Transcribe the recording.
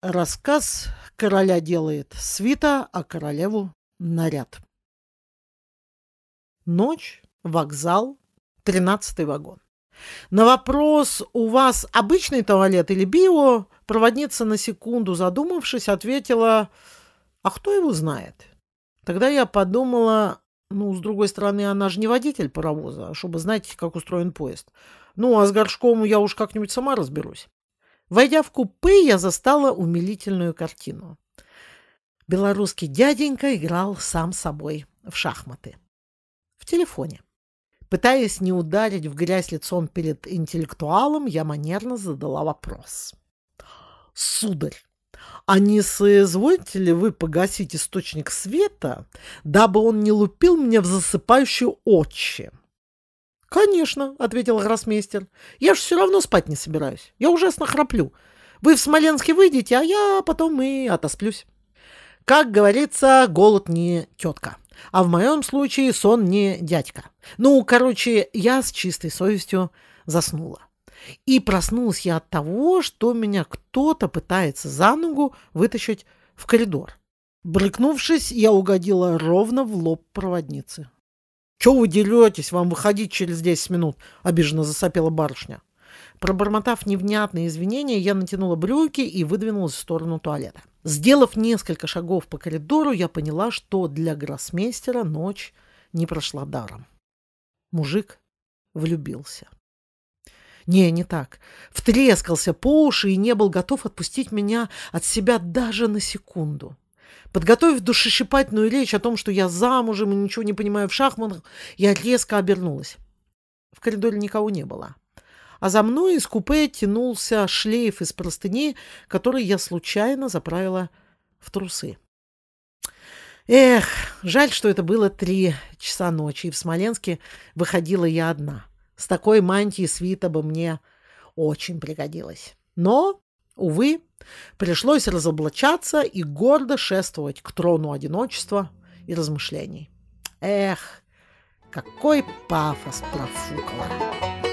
Рассказ короля делает свита, а королеву наряд. Ночь, вокзал, тринадцатый вагон. На вопрос «У вас обычный туалет или био?» проводница на секунду задумавшись ответила «А кто его знает?» Тогда я подумала, ну, с другой стороны, она же не водитель паровоза, чтобы знать, как устроен поезд. Ну, а с горшком я уж как-нибудь сама разберусь. Войдя в купе, я застала умилительную картину. Белорусский дяденька играл сам собой в шахматы. В телефоне. Пытаясь не ударить в грязь лицом перед интеллектуалом, я манерно задала вопрос. «Сударь, а не соизволите ли вы погасить источник света, дабы он не лупил мне в засыпающую очи?» «Конечно», — ответил гроссмейстер. «Я ж все равно спать не собираюсь. Я ужасно храплю. Вы в Смоленске выйдете, а я потом и отосплюсь». Как говорится, голод не тетка. А в моем случае сон не дядька. Ну, короче, я с чистой совестью заснула. И проснулась я от того, что меня кто-то пытается за ногу вытащить в коридор. Брыкнувшись, я угодила ровно в лоб проводницы. «Чего вы деретесь? Вам выходить через десять минут!» — обиженно засопела барышня. Пробормотав невнятные извинения, я натянула брюки и выдвинулась в сторону туалета. Сделав несколько шагов по коридору, я поняла, что для гроссмейстера ночь не прошла даром. Мужик влюбился. Не, не так. Втрескался по уши и не был готов отпустить меня от себя даже на секунду. Подготовив душещипательную речь о том, что я замужем и ничего не понимаю в шахматах, я резко обернулась. В коридоре никого не было. А за мной из купе тянулся шлейф из простыни, который я случайно заправила в трусы. Эх, жаль, что это было три часа ночи, и в Смоленске выходила я одна. С такой мантией свита бы мне очень пригодилась. Но Увы, пришлось разоблачаться и гордо шествовать к трону одиночества и размышлений. Эх, какой пафос профукала!